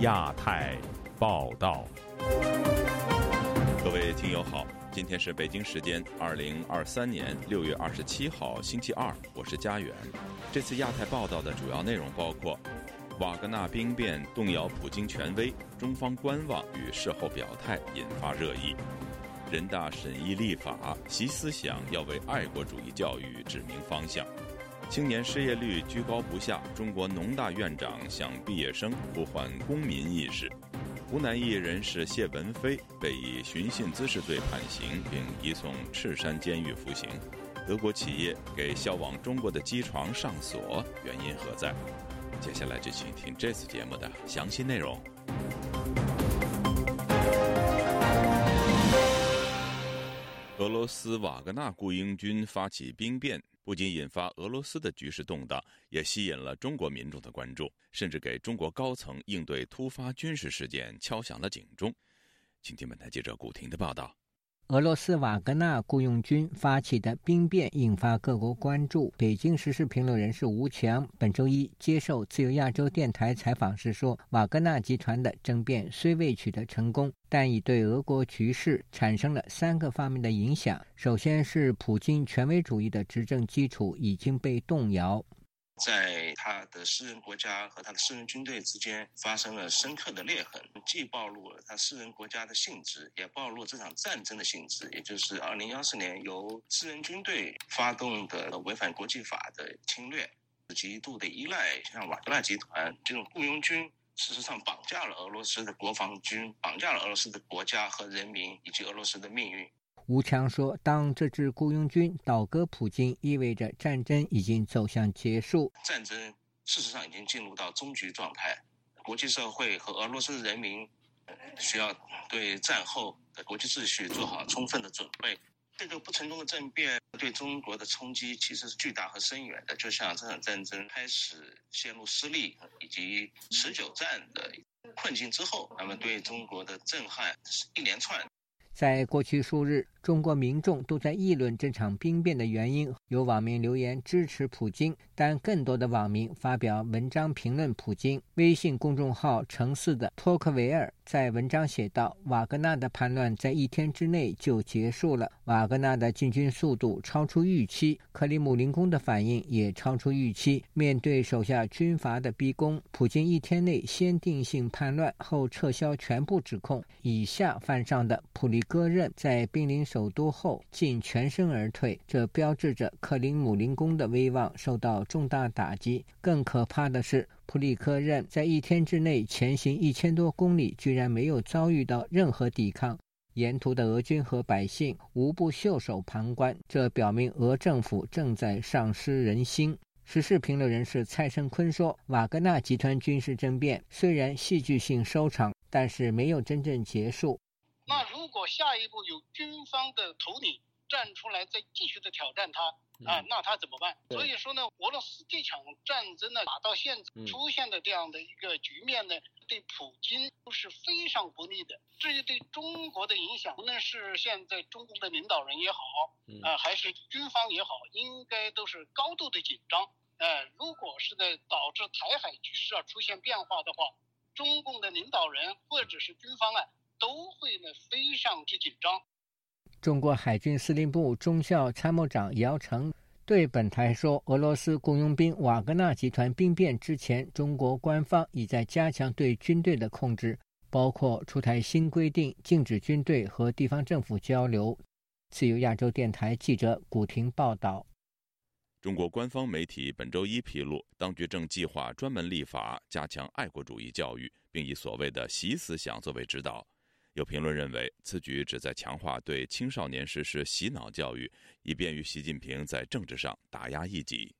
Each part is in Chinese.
亚太报道，各位听友好，今天是北京时间二零二三年六月二十七号星期二，我是佳远。这次亚太报道的主要内容包括：瓦格纳兵变动摇普京权威，中方观望与事后表态引发热议；人大审议立法，习思想要为爱国主义教育指明方向。青年失业率居高不下，中国农大院长向毕业生呼唤公民意识。湖南艺人是谢文飞被以寻衅滋事罪判刑，并移送赤山监狱服刑。德国企业给销往中国的机床上锁，原因何在？接下来就请听这次节目的详细内容。俄罗斯瓦格纳雇佣军发起兵变。不仅引发俄罗斯的局势动荡，也吸引了中国民众的关注，甚至给中国高层应对突发军事事件敲响了警钟。请听本台记者古婷的报道。俄罗斯瓦格纳雇佣军发起的兵变引发各国关注。北京时事评论人士吴强本周一接受自由亚洲电台采访时说：“瓦格纳集团的政变虽未取得成功，但已对俄国局势产生了三个方面的影响。首先是普京权威主义的执政基础已经被动摇。”在他的私人国家和他的私人军队之间发生了深刻的裂痕，既暴露了他私人国家的性质，也暴露这场战争的性质，也就是二零幺四年由私人军队发动的违反国际法的侵略，极度的依赖像瓦格纳集团这种雇佣军，事实上绑架了俄罗斯的国防军，绑架了俄罗斯的国家和人民以及俄罗斯的命运。吴强说：“当这支雇佣军倒戈普京，意味着战争已经走向结束。战争事实上已经进入到终局状态。国际社会和俄罗斯人民需要对战后的国际秩序做好充分的准备。这个不成功的政变对中国的冲击其实是巨大和深远的。就像这场战争开始陷入失利以及持久战的困境之后，那么对中国的震撼是一连串。”在过去数日，中国民众都在议论这场兵变的原因。有网民留言支持普京，但更多的网民发表文章评论普京。微信公众号“城市的托克维尔”在文章写道：“瓦格纳的叛乱在一天之内就结束了。瓦格纳的进军速度超出预期，克里姆林宫的反应也超出预期。面对手下军阀的逼宫，普京一天内先定性叛乱，后撤销全部指控，以下犯上的普利。”戈任在濒临首都后竟全身而退，这标志着克林姆林宫的威望受到重大打击。更可怕的是，普里科任在一天之内前行一千多公里，居然没有遭遇到任何抵抗，沿途的俄军和百姓无不袖手旁观。这表明俄政府正在丧失人心。时事评论人士蔡胜坤说：“瓦格纳集团军事政变虽然戏剧性收场，但是没有真正结束。”那如果下一步有军方的头领站出来再继续的挑战他啊，那他怎么办？所以说呢，俄罗斯这场战争呢打到现在出现的这样的一个局面呢，对普京都是非常不利的。至于对中国的影响，无论是现在中共的领导人也好，啊，还是军方也好，应该都是高度的紧张。呃，如果是在导致台海局势啊出现变化的话，中共的领导人或者是军方啊。都会呢非常之紧张。中国海军司令部中校参谋长姚成对本台说：“俄罗斯雇佣兵瓦格纳集团兵变之前，中国官方已在加强对军队的控制，包括出台新规定，禁止军队和地方政府交流。”自由亚洲电台记者古婷报道。中国官方媒体本周一披露，当局正计划专门立法加强爱国主义教育，并以所谓的“习思想”作为指导。有评论认为，此举旨在强化对青少年实施洗脑教育，以便于习近平在政治上打压异己。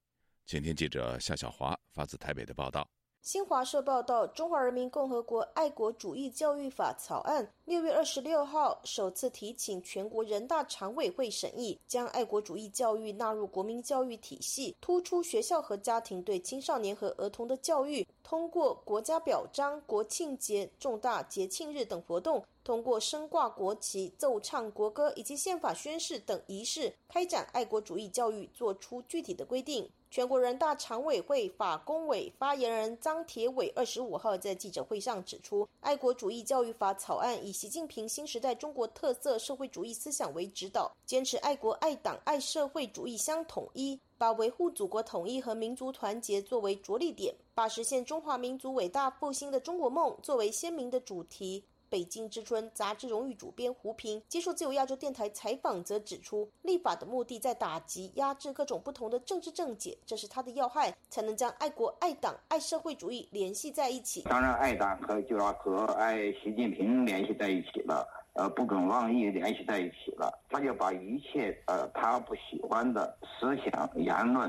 请听记者夏小华发自台北的报道。新华社报道，《中华人民共和国爱国主义教育法》草案六月二十六号首次提请全国人大常委会审议，将爱国主义教育纳入国民教育体系，突出学校和家庭对青少年和儿童的教育。通过国家表彰、国庆节、重大节庆日等活动，通过升挂国旗、奏唱国歌以及宪法宣誓等仪式，开展爱国主义教育，作出具体的规定。全国人大常委会法工委发言人张铁伟二十五号在记者会上指出，《爱国主义教育法》草案以习近平新时代中国特色社会主义思想为指导，坚持爱国爱党爱社会主义相统一，把维护祖国统一和民族团结作为着力点，把实现中华民族伟大复兴的中国梦作为鲜明的主题。北京之春杂志荣誉主编胡平接受自由亚洲电台采访，则指出，立法的目的在打击、压制各种不同的政治正解，这是他的要害，才能将爱国、爱党、爱社会主义联系在一起。当然，爱党和就要和爱习近平联系在一起了，呃，不准妄议联系在一起了，他就把一切呃他不喜欢的思想言论。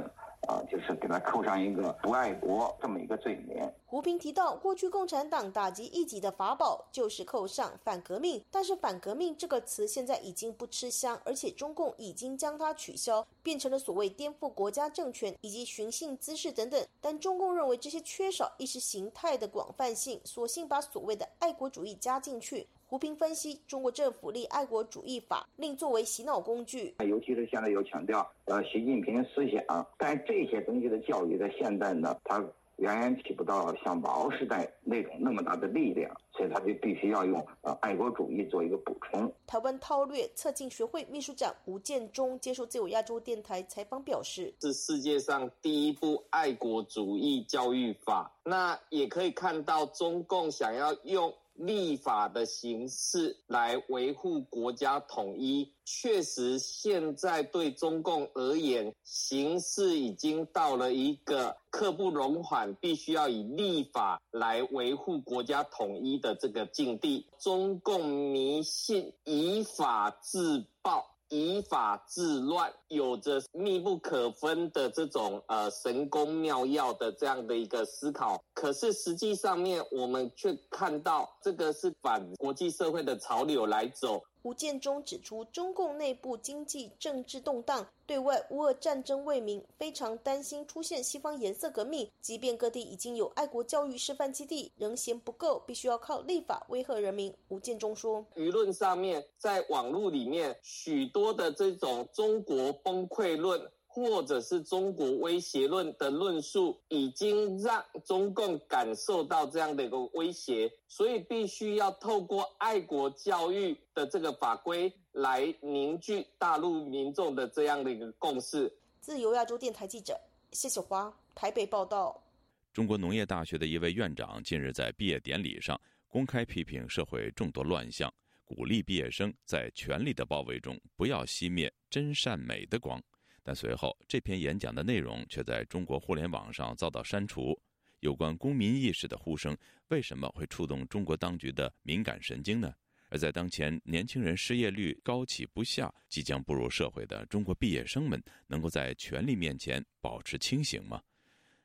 啊，就是给他扣上一个不爱国这么一个罪名。胡平提到，过去共产党打击异己的法宝就是扣上反革命，但是反革命这个词现在已经不吃香，而且中共已经将它取消，变成了所谓颠覆国家政权以及寻衅滋事等等。但中共认为这些缺少意识形态的广泛性，索性把所谓的爱国主义加进去。胡平分析，中国政府立爱国主义法，令作为洗脑工具。尤其是现在又强调呃习近平思想，但这些东西的教育在现在呢，它远远起不到像毛时代那种那么大的力量，所以他就必须要用呃爱国主义做一个补充。台湾韬略策进学会秘书长吴建中接受自由亚洲电台采访表示：“是世界上第一部爱国主义教育法，那也可以看到中共想要用。”立法的形式来维护国家统一，确实现在对中共而言，形势已经到了一个刻不容缓，必须要以立法来维护国家统一的这个境地。中共迷信以法治暴。以法治乱，有着密不可分的这种呃神功妙药的这样的一个思考，可是实际上面我们却看到这个是反国际社会的潮流来走。吴建中指出，中共内部经济政治动荡，对外乌俄战争未明，非常担心出现西方颜色革命。即便各地已经有爱国教育示范基地，仍嫌不够，必须要靠立法威吓人民。吴建中说，舆论上面，在网络里面，许多的这种中国崩溃论。或者是中国威胁论的论述，已经让中共感受到这样的一个威胁，所以必须要透过爱国教育的这个法规来凝聚大陆民众的这样的一个共识。自由亚洲电台记者谢小花台北报道。中国农业大学的一位院长近日在毕业典礼上公开批评社会众多乱象，鼓励毕业生在权力的包围中不要熄灭真善美的光。但随后，这篇演讲的内容却在中国互联网上遭到删除。有关公民意识的呼声，为什么会触动中国当局的敏感神经呢？而在当前年轻人失业率高企不下、即将步入社会的中国毕业生们，能够在权力面前保持清醒吗？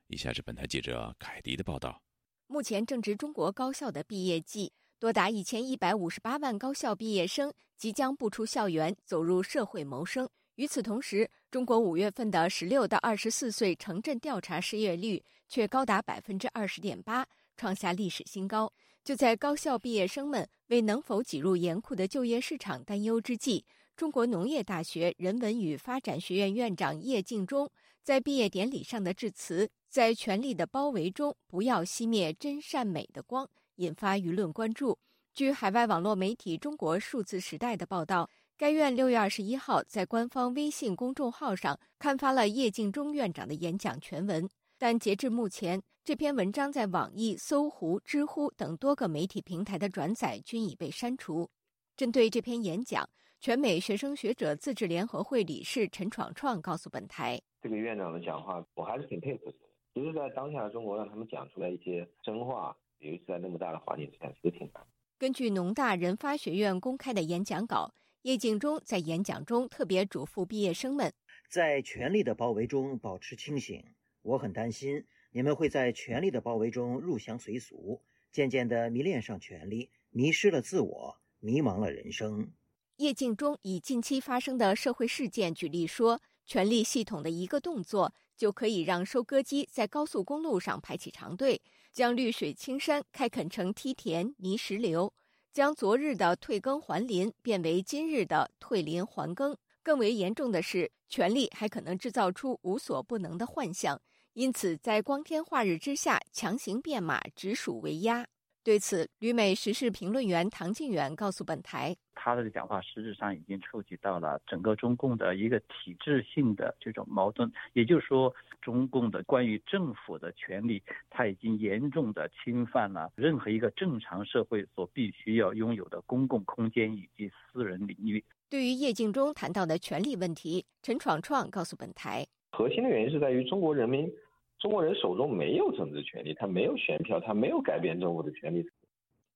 以下是本台记者凯迪的报道。目前正值中国高校的毕业季，多达一千一百五十八万高校毕业生即将步出校园，走入社会谋生。与此同时，中国五月份的十六到二十四岁城镇调查失业率却高达百分之二十点八，创下历史新高。就在高校毕业生们为能否挤入严酷的就业市场担忧之际，中国农业大学人文与发展学院院长叶敬忠在毕业典礼上的致辞：“在权力的包围中，不要熄灭真善美的光”，引发舆论关注。据海外网络媒体《中国数字时代》的报道。该院六月二十一号在官方微信公众号上刊发了叶敬忠院长的演讲全文，但截至目前，这篇文章在网易、搜狐、知乎等多个媒体平台的转载均已被删除。针对这篇演讲，全美学生学者自治联合会理事陈闯创告诉本台：“这个院长的讲话，我还是挺佩服的。其实，在当下的中国，让他们讲出来一些真话，尤其是在那么大的环境之下，其实挺难。”根据农大人发学院公开的演讲稿。叶敬忠在演讲中特别嘱咐毕业生们，在权力的包围中保持清醒。我很担心你们会在权力的包围中入乡随俗，渐渐地迷恋上权力，迷失了自我，迷茫了人生。叶敬忠以近期发生的社会事件举例说，权力系统的一个动作就可以让收割机在高速公路上排起长队，将绿水青山开垦成梯田泥石流。将昨日的退耕还林变为今日的退林还耕。更为严重的是，权力还可能制造出无所不能的幻象，因此在光天化日之下强行变马，直属为压。对此，旅美时事评论员唐靖远告诉本台：“他的讲话实质上已经触及到了整个中共的一个体制性的这种矛盾，也就是说，中共的关于政府的权利，他已经严重的侵犯了任何一个正常社会所必须要拥有的公共空间以及私人领域。”对于叶敬忠谈到的权利问题，陈闯闯告诉本台：“核心的原因是在于中国人民。”中国人手中没有政治权利，他没有选票，他没有改变政府的权利。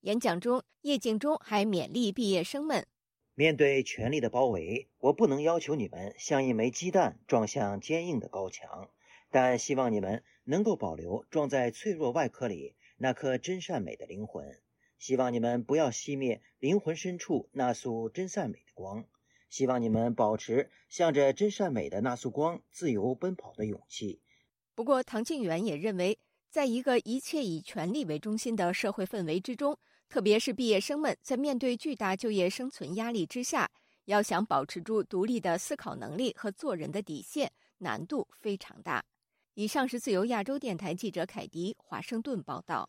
演讲中，叶敬忠还勉励毕业生们：面对权力的包围，我不能要求你们像一枚鸡蛋撞向坚硬的高墙，但希望你们能够保留装在脆弱外壳里那颗真善美的灵魂。希望你们不要熄灭灵魂深处那束真善美的光。希望你们保持向着真善美的那束光自由奔跑的勇气。不过，唐静远也认为，在一个一切以权力为中心的社会氛围之中，特别是毕业生们在面对巨大就业生存压力之下，要想保持住独立的思考能力和做人的底线，难度非常大。以上是自由亚洲电台记者凯迪华盛顿报道。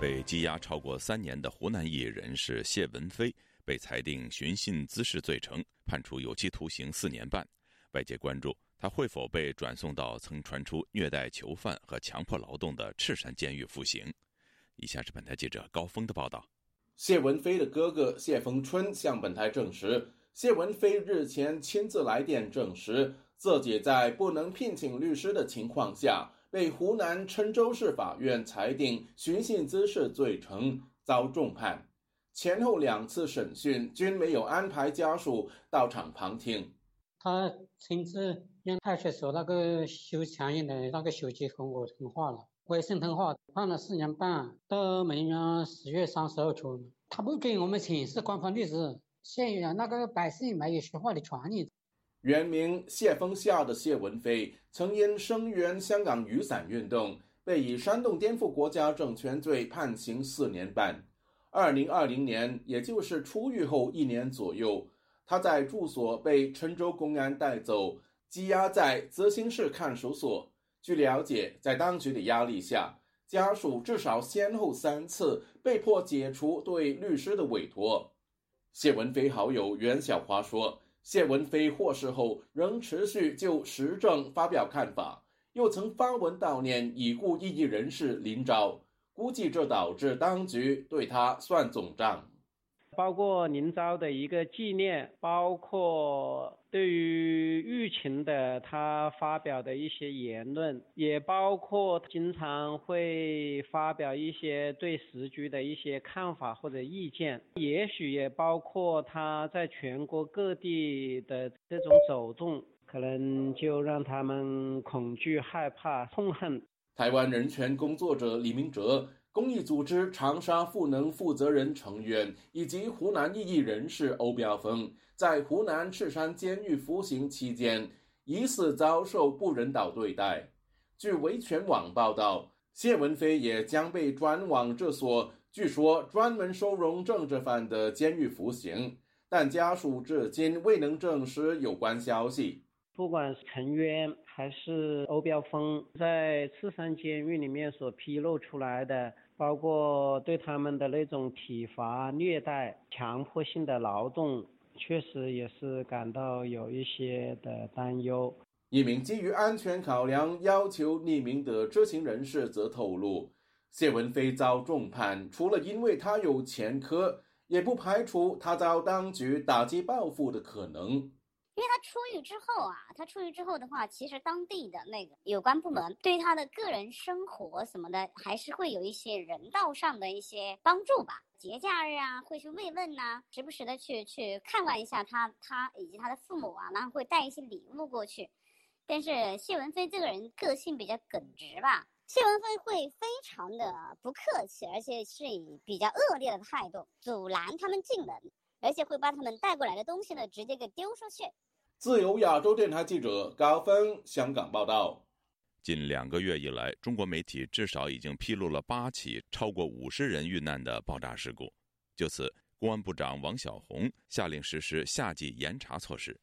被羁押超过三年的湖南艺人是谢文飞，被裁定寻衅滋事罪成，判处有期徒刑四年半。外界关注他会否被转送到曾传出虐待囚犯和强迫劳动的赤山监狱服刑。以下是本台记者高峰的报道。谢文飞的哥哥谢逢春向本台证实，谢文飞日前亲自来电证实，自己在不能聘请律师的情况下，被湖南郴州市法院裁定寻衅滋事罪成，遭重判。前后两次审讯均没有安排家属到场旁听。他亲自用派出所那个修墙印的那个手机和我通话了，微信通话，判了四年半，到明年十月三十号出。他不给我们请示官方律师，现在那个百姓没有说话的权利。原名谢峰下的谢文飞，曾因声援香港雨伞运动，被以煽动颠覆国家政权罪判刑四年半。二零二零年，也就是出狱后一年左右。他在住所被郴州公安带走，羁押在泽兴市看守所。据了解，在当局的压力下，家属至少先后三次被迫解除对律师的委托。谢文飞好友袁小华说：“谢文飞获释后，仍持续就时政发表看法，又曾发文悼念已故异议人士林昭，估计这导致当局对他算总账。”包括林昭的一个纪念，包括对于疫情的他发表的一些言论，也包括经常会发表一些对时局的一些看法或者意见，也许也包括他在全国各地的这种走动，可能就让他们恐惧、害怕、痛恨。台湾人权工作者李明哲。公益组织长沙赋能负责人成员以及湖南异议人士欧标峰，在湖南赤山监狱服刑期间，疑似遭受不人道对待。据维权网报道，谢文飞也将被转往这所据说专门收容政治犯的监狱服刑，但家属至今未能证实有关消息。不管是陈渊还是欧标峰，在赤山监狱里面所披露出来的。包括对他们的那种体罚、虐待、强迫性的劳动，确实也是感到有一些的担忧。一名基于安全考量要求匿名的知情人士则透露，谢文飞遭重判，除了因为他有前科，也不排除他遭当局打击报复的可能。因为他出狱之后啊，他出狱之后的话，其实当地的那个有关部门对他的个人生活什么的，还是会有一些人道上的一些帮助吧。节假日啊，会去慰问呐，时不时的去去看望一下他，他以及他的父母啊，然后会带一些礼物过去。但是谢文飞这个人个性比较耿直吧，谢文飞会非常的不客气，而且是以比较恶劣的态度阻拦他们进门，而且会把他们带过来的东西呢，直接给丢出去。自由亚洲电台记者高峰香港报道。近两个月以来，中国媒体至少已经披露了八起超过五十人遇难的爆炸事故。就此，公安部长王小红下令实施夏季严查措施。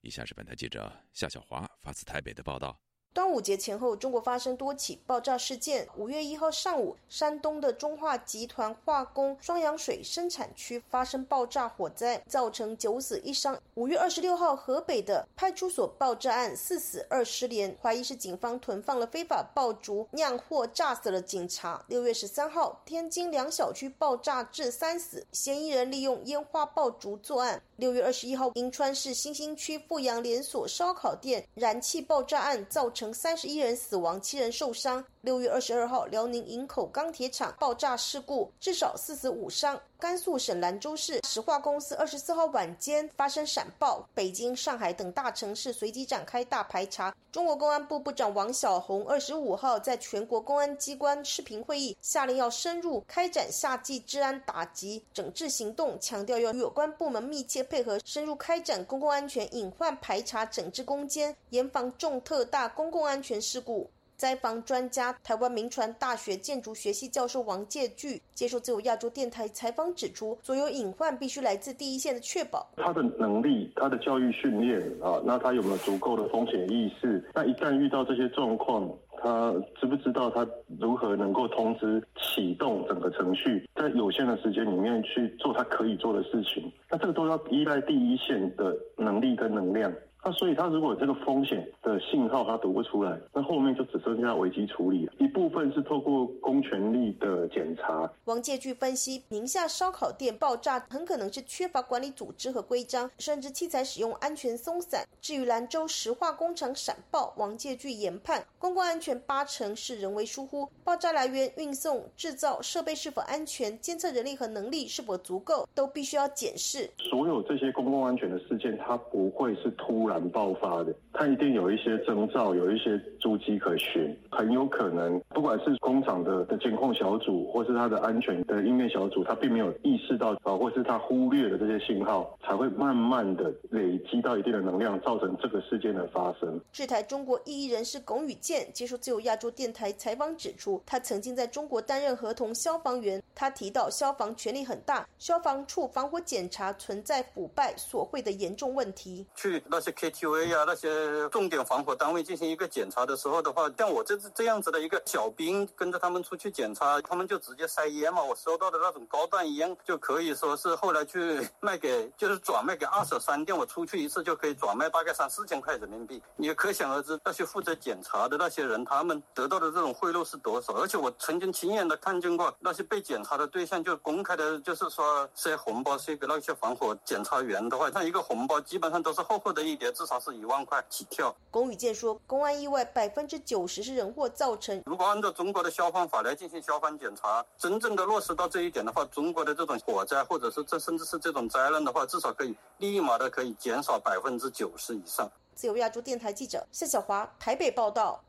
以下是本台记者夏小华发自台北的报道。端午节前后，中国发生多起爆炸事件。五月一号上午，山东的中化集团化工双氧水生产区发生爆炸火灾，造成九死一伤。五月二十六号，河北的派出所爆炸案四死二失联，怀疑是警方囤放了非法爆竹酿祸，炸死了警察。六月十三号，天津两小区爆炸致三死，嫌疑人利用烟花爆竹作案。六月二十一号，银川市新兴区富阳连锁烧烤店燃气爆炸案造成。三十一人死亡，七人受伤。六月二十二号，辽宁营口钢铁厂爆炸事故，至少四死五伤。甘肃省兰州市石化公司二十四号晚间发生闪爆，北京、上海等大城市随即展开大排查。中国公安部部长王小洪二十五号在全国公安机关视频会议，下令要深入开展夏季治安打击整治行动，强调要与有关部门密切配合，深入开展公共安全隐患排查整治攻坚，严防重特大公共安全事故。灾防专家、台湾民传大学建筑学系教授王介巨接受自由亚洲电台采访指出，所有隐患必须来自第一线的确保他的能力、他的教育训练啊，那他有没有足够的风险意识？那一旦遇到这些状况，他知不知道他如何能够通知启动整个程序，在有限的时间里面去做他可以做的事情？那这个都要依赖第一线的能力跟能量。那所以，他如果这个风险的信号他读不出来，那后面就只剩下危机处理。一部分是透过公权力的检查。王介据分析，宁夏烧烤店爆炸很可能是缺乏管理组织和规章，甚至器材使用安全松散。至于兰州石化工厂闪爆，王介据研判，公共安全八成是人为疏忽，爆炸来源、运送、制造设备是否安全，监测人力和能力是否足够，都必须要检视。所有这些公共安全的事件，它不会是突然。爆发的，它一定有一些征兆，有一些足迹可循，很有可能，不管是工厂的的监控小组，或是它的安全的应变小组，它并没有意识到啊，或是它忽略了这些信号，才会慢慢的累积到一定的能量，造成这个事件的发生。制台中国异议人士龚宇健接受自由亚洲电台采访指出，他曾经在中国担任合同消防员，他提到消防权力很大，消防处防火检查存在腐败索贿的严重问题。去那些 KTV 呀，那些重点防火单位进行一个检查的时候的话，像我这这样子的一个小兵跟着他们出去检查，他们就直接塞烟嘛。我收到的那种高档烟就可以说是后来去 卖给，就是转卖给二手商店。我出去一次就可以转卖大概三四千块人民币。你可想而知，那些负责检查的那些人，他们得到的这种贿赂是多少？而且我曾经亲眼的看见过那些被检查的对象，就公开的，就是说塞红包塞给那些防火检查员的话，像一个红包基本上都是厚厚的一叠，至少是。一万块起跳。龚宇健说，公安意外百分之九十是人祸造成。如果按照中国的消防法来进行消防检查，真正的落实到这一点的话，中国的这种火灾或者是这甚至是这种灾难的话，至少可以立马的可以减少百分之九十以上。自由亚洲电台记者夏小华台北报道。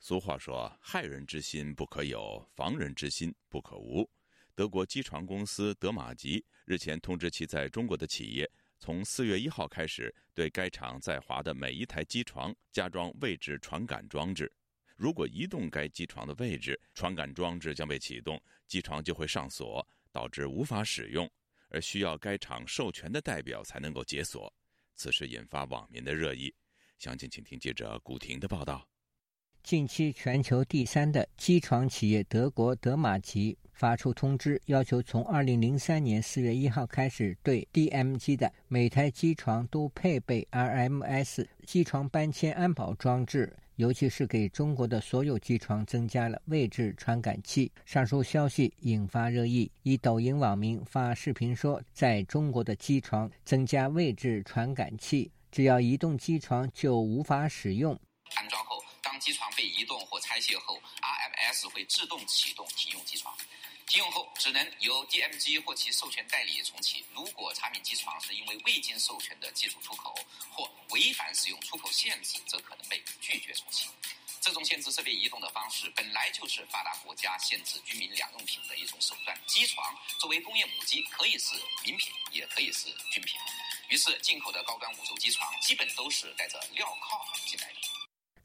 俗话说，害人之心不可有，防人之心不可无。德国机床公司德马吉日前通知其在中国的企业。从四月一号开始，对该厂在华的每一台机床加装位置传感装置。如果移动该机床的位置，传感装置将被启动，机床就会上锁，导致无法使用，而需要该厂授权的代表才能够解锁。此事引发网民的热议。详情，请听记者古婷的报道。近期，全球第三的机床企业德国德马吉。发出通知，要求从二零零三年四月一号开始，对 DM 机的每台机床都配备 RMS 机床搬迁安保装置，尤其是给中国的所有机床增加了位置传感器。上述消息引发热议，一抖音网民发视频说，在中国的机床增加位置传感器，只要移动机床就无法使用。安装后，机床被移动或拆卸后，RMS 会自动启动停用机床。停用后只能由 DMG 或其授权代理重启。如果产品机床是因为未经授权的技术出口或违反使用出口限制，则可能被拒绝重启。这种限制设备移动的方式本来就是发达国家限制居民两用品的一种手段。机床作为工业母机，可以是民品，也可以是军品。于是，进口的高端五轴机床基本都是带着镣铐进来。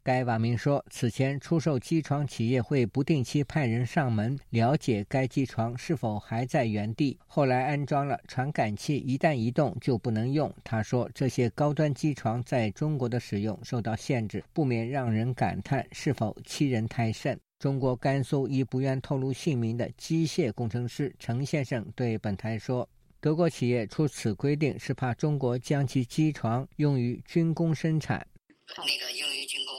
该网民说，此前出售机床企业会不定期派人上门了解该机床是否还在原地，后来安装了传感器，一旦移动就不能用。他说，这些高端机床在中国的使用受到限制，不免让人感叹是否欺人太甚。中国甘肃一不愿透露姓名的机械工程师程先生对本台说：“德国企业出此规定是怕中国将其机床用于军工生产。”那个用于军工，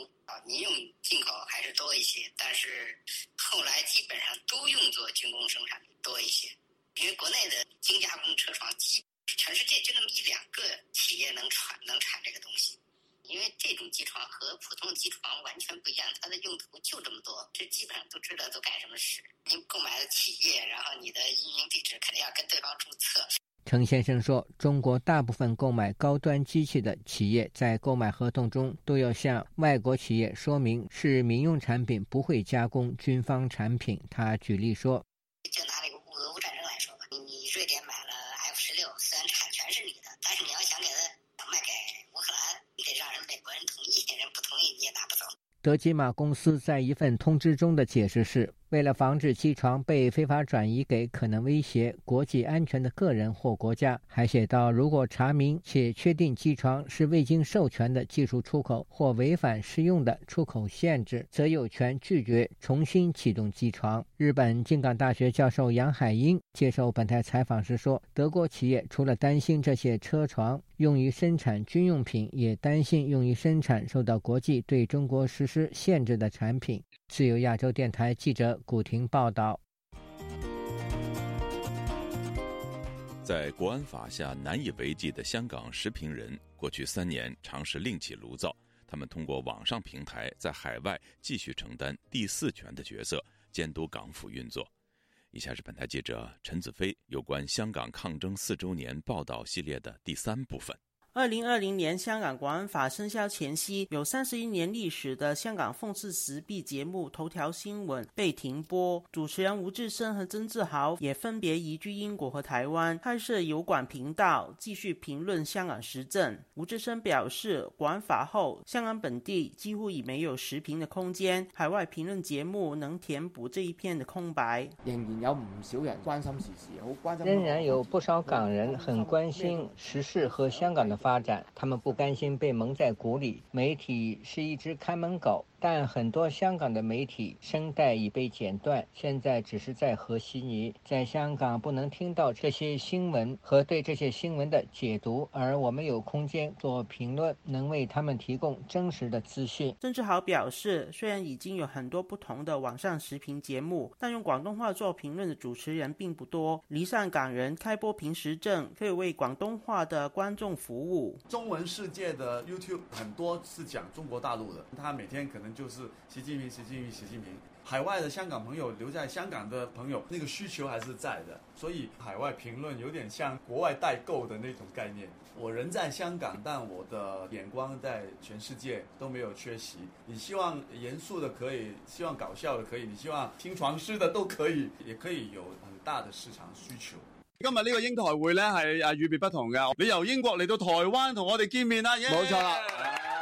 民用进口还是多一些，但是后来基本上都用作军工生产多一些，因为国内的精加工车床，基全世界就那么一两个企业能产能产这个东西。因为这种机床和普通机床完全不一样，它的用途就这么多，这基本上都知道都干什么使。你购买的企业，然后你的运营地址肯定要跟对方注册。程先生说，中国大部分购买高端机器的企业在购买合同中都要向外国企业说明是民用产品，不会加工军方产品。他举例说，就拿那个俄乌战争来说吧，你你瑞典买了 F 十六，虽然产权是你的，但是你要想给它卖给乌克兰，你得让人美国人同意，人不同意你也拿不走。德基玛公司在一份通知中的解释是。为了防止机床被非法转移给可能威胁国际安全的个人或国家，还写道：如果查明且确定机床是未经授权的技术出口或违反适用的出口限制，则有权拒绝重新启动机床。日本京港大学教授杨海英接受本台采访时说：“德国企业除了担心这些车床用于生产军用品，也担心用于生产受到国际对中国实施限制的产品。”自由亚洲电台记者古婷报道：在国安法下难以为继的香港时评人，过去三年尝试另起炉灶。他们通过网上平台，在海外继续承担第四权的角色，监督港府运作。以下是本台记者陈子飞有关香港抗争四周年报道系列的第三部分。二零二零年香港国安法生效前夕，有三十一年历史的香港讽刺时弊节目《头条新闻》被停播，主持人吴志森和曾志豪也分别移居英国和台湾，开设油管频道，继续评论香港时政。吴志森表示，国安法后，香港本地几乎已没有时评的空间，海外评论节目能填补这一片的空白。仍然有唔少人关心时事，好关心。仍然有不少港人很关心时事和香港的。发展，他们不甘心被蒙在鼓里。媒体是一只看门狗。但很多香港的媒体声带已被剪断，现在只是在和稀泥。在香港不能听到这些新闻和对这些新闻的解读，而我们有空间做评论，能为他们提供真实的资讯。曾志豪表示，虽然已经有很多不同的网上视频节目，但用广东话做评论的主持人并不多。离散港人开播平时政，可以为广东话的观众服务。中文世界的 YouTube 很多是讲中国大陆的，他每天可能。就是习近平，习近平，习近平。海外的香港朋友留在香港的朋友，那个需求还是在的。所以海外评论有点像国外代购的那种概念。我人在香港，但我的眼光在全世界都没有缺席。你希望严肃的可以，希望搞笑的可以，你希望听床诗的都可以，也可以有很大的市场需求。今日呢个英台会咧系啊与别不同嘅，你由英国嚟到台湾同我哋见面啦，冇错啦。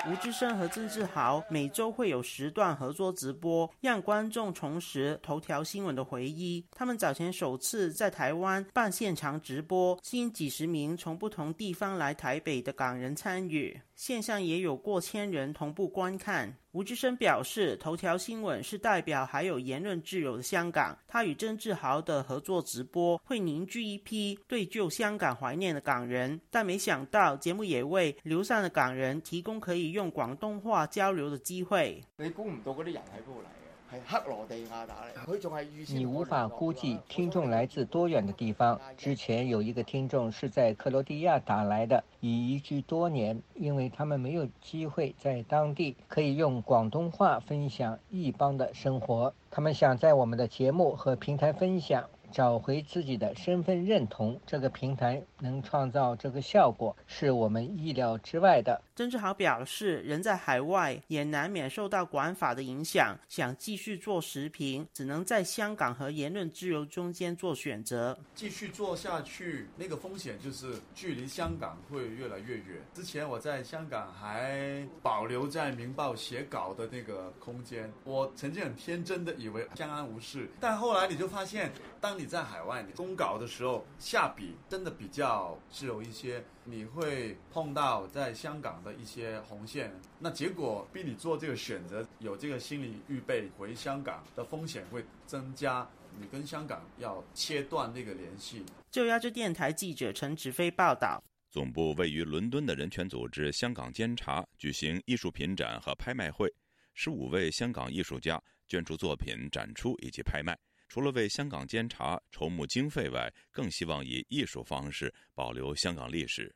吴志胜和郑志豪每周会有时段合作直播，让观众重拾头条新闻的回忆。他们早前首次在台湾办现场直播，吸引几十名从不同地方来台北的港人参与，线上也有过千人同步观看。吴志生表示，头条新闻是代表还有言论自由的香港。他与曾志豪的合作直播会凝聚一批对旧香港怀念的港人，但没想到节目也为流散的港人提供可以用广东话交流的机会。你估唔到嗰啲人喺度嚟？克罗地亚打嚟，佢仲系预你无法估计听众来自多远的地方。之前有一个听众是在克罗地亚打来的，已移居多年，因为他们没有机会在当地可以用广东话分享异邦的生活，他们想在我们的节目和平台分享。找回自己的身份认同。这个平台能创造这个效果，是我们意料之外的。曾志豪表示，人在海外也难免受到管法的影响，想继续做时评，只能在香港和言论自由中间做选择。继续做下去，那个风险就是距离香港会越来越远。之前我在香港还保留在《明报》写稿的那个空间，我曾经很天真的以为相安无事，但后来你就发现，当你在海外你公稿的时候，下笔真的比较自由一些，你会碰到在香港的一些红线，那结果逼你做这个选择，有这个心理预备回香港的风险会增加。你跟香港要切断那个联系。就亚洲电台记者陈植飞报道。总部位于伦敦的人权组织香港监察举行艺术品展和拍卖会，十五位香港艺术家捐出作品展出以及拍卖。除了为香港监察筹募经费外，更希望以艺术方式保留香港历史。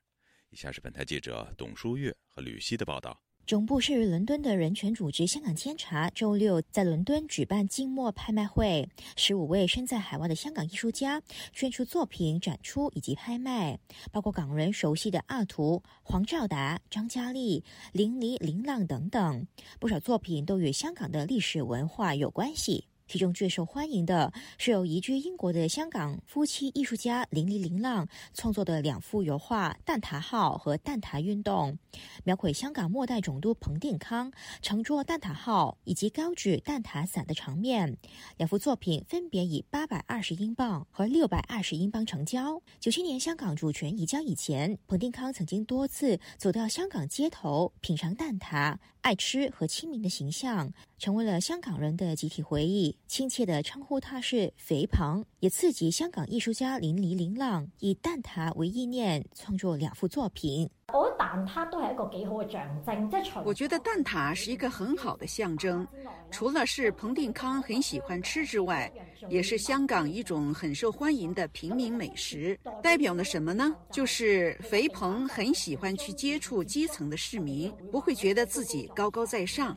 以下是本台记者董书月和吕希的报道。总部设于伦敦的人权组织香港监察周六在伦敦举办静默拍卖会，十五位身在海外的香港艺术家捐出作品展出以及拍卖，包括港人熟悉的阿图、黄兆达、张嘉丽、林黎、林浪等等，不少作品都与香港的历史文化有关系。其中最受欢迎的是由移居英国的香港夫妻艺术家林黎林浪创作的两幅油画《蛋挞号》和《蛋挞运动》，描绘香港末代总督彭定康乘坐蛋挞号以及高举蛋挞伞的场面。两幅作品分别以八百二十英镑和六百二十英镑成交。九七年香港主权移交以前，彭定康曾经多次走到香港街头品尝蛋挞。爱吃和亲民的形象，成为了香港人的集体回忆。亲切的称呼他是“肥鹏”，也刺激香港艺术家林黎林浪以蛋挞为意念创作两幅作品。我觉得蛋挞都係一個幾好嘅象徵，即係除我覺得蛋撻是一个很好的象征，除了是彭定康很喜欢吃之外，也是香港一种很受欢迎的平民美食。代表了什么呢？就是肥彭很喜欢去接触基层的市民，不会觉得自己高高在上。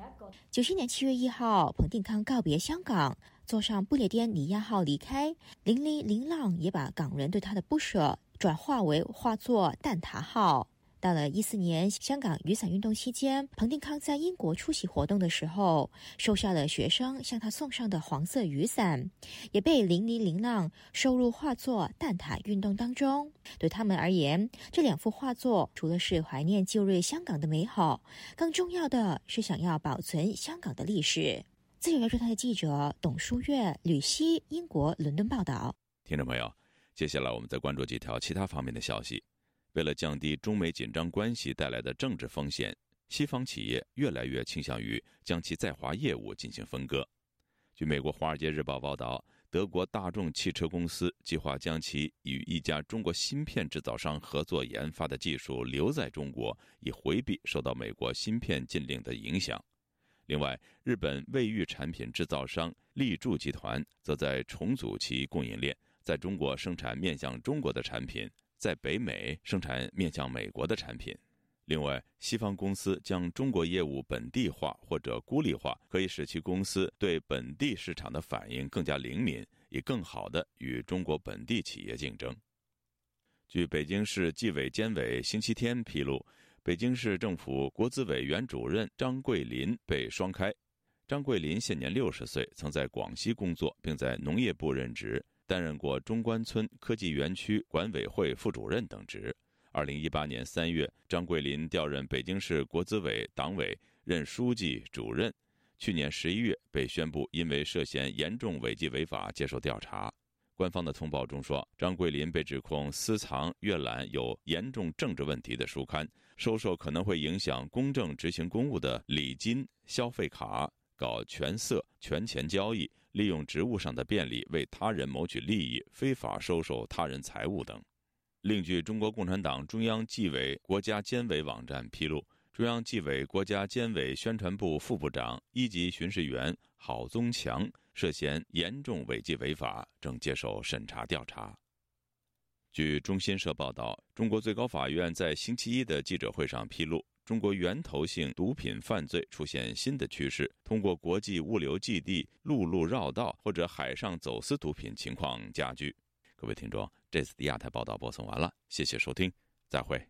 九七年七月一号，彭定康告别香港，坐上不列颠尼亚号离开。林黎林浪也把港人对他的不舍转化为化作《蛋撻號》。到了一四年香港雨伞运动期间，彭定康在英国出席活动的时候，收下了学生向他送上的黄色雨伞，也被林黎林浪收入画作《蛋挞运动》当中。对他们而言，这两幅画作除了是怀念旧日香港的美好，更重要的是想要保存香港的历史。自由亞洲台的记者董書月、吕希，英国伦敦报道。听众朋友，接下来我们再关注几条其他方面的消息。为了降低中美紧张关系带来的政治风险，西方企业越来越倾向于将其在华业务进行分割。据美国《华尔街日报》报道，德国大众汽车公司计划将其与一家中国芯片制造商合作研发的技术留在中国，以回避受到美国芯片禁令的影响。另外，日本卫浴产品制造商立柱集团则在重组其供应链，在中国生产面向中国的产品。在北美生产面向美国的产品。另外，西方公司将中国业务本地化或者孤立化，可以使其公司对本地市场的反应更加灵敏，以更好地与中国本地企业竞争。据北京市纪委监委星期天披露，北京市政府国资委原主任张桂林被双开。张桂林现年六十岁，曾在广西工作，并在农业部任职。担任过中关村科技园区管委会副主任等职。二零一八年三月，张桂林调任北京市国资委党委任书记、主任。去年十一月被宣布因为涉嫌严重违纪违法接受调查。官方的通报中说，张桂林被指控私藏、阅览有严重政治问题的书刊，收受可能会影响公正执行公务的礼金、消费卡，搞权色、权钱交易。利用职务上的便利为他人谋取利益，非法收受他人财物等。另据中国共产党中央纪委国家监委网站披露，中央纪委国家监委宣传部副部长、一级巡视员郝宗强涉嫌严重违纪违法，正接受审查调查。据中新社报道，中国最高法院在星期一的记者会上披露。中国源头性毒品犯罪出现新的趋势，通过国际物流基地陆路绕道或者海上走私毒品情况加剧。各位听众，这次的亚太报道播送完了，谢谢收听，再会。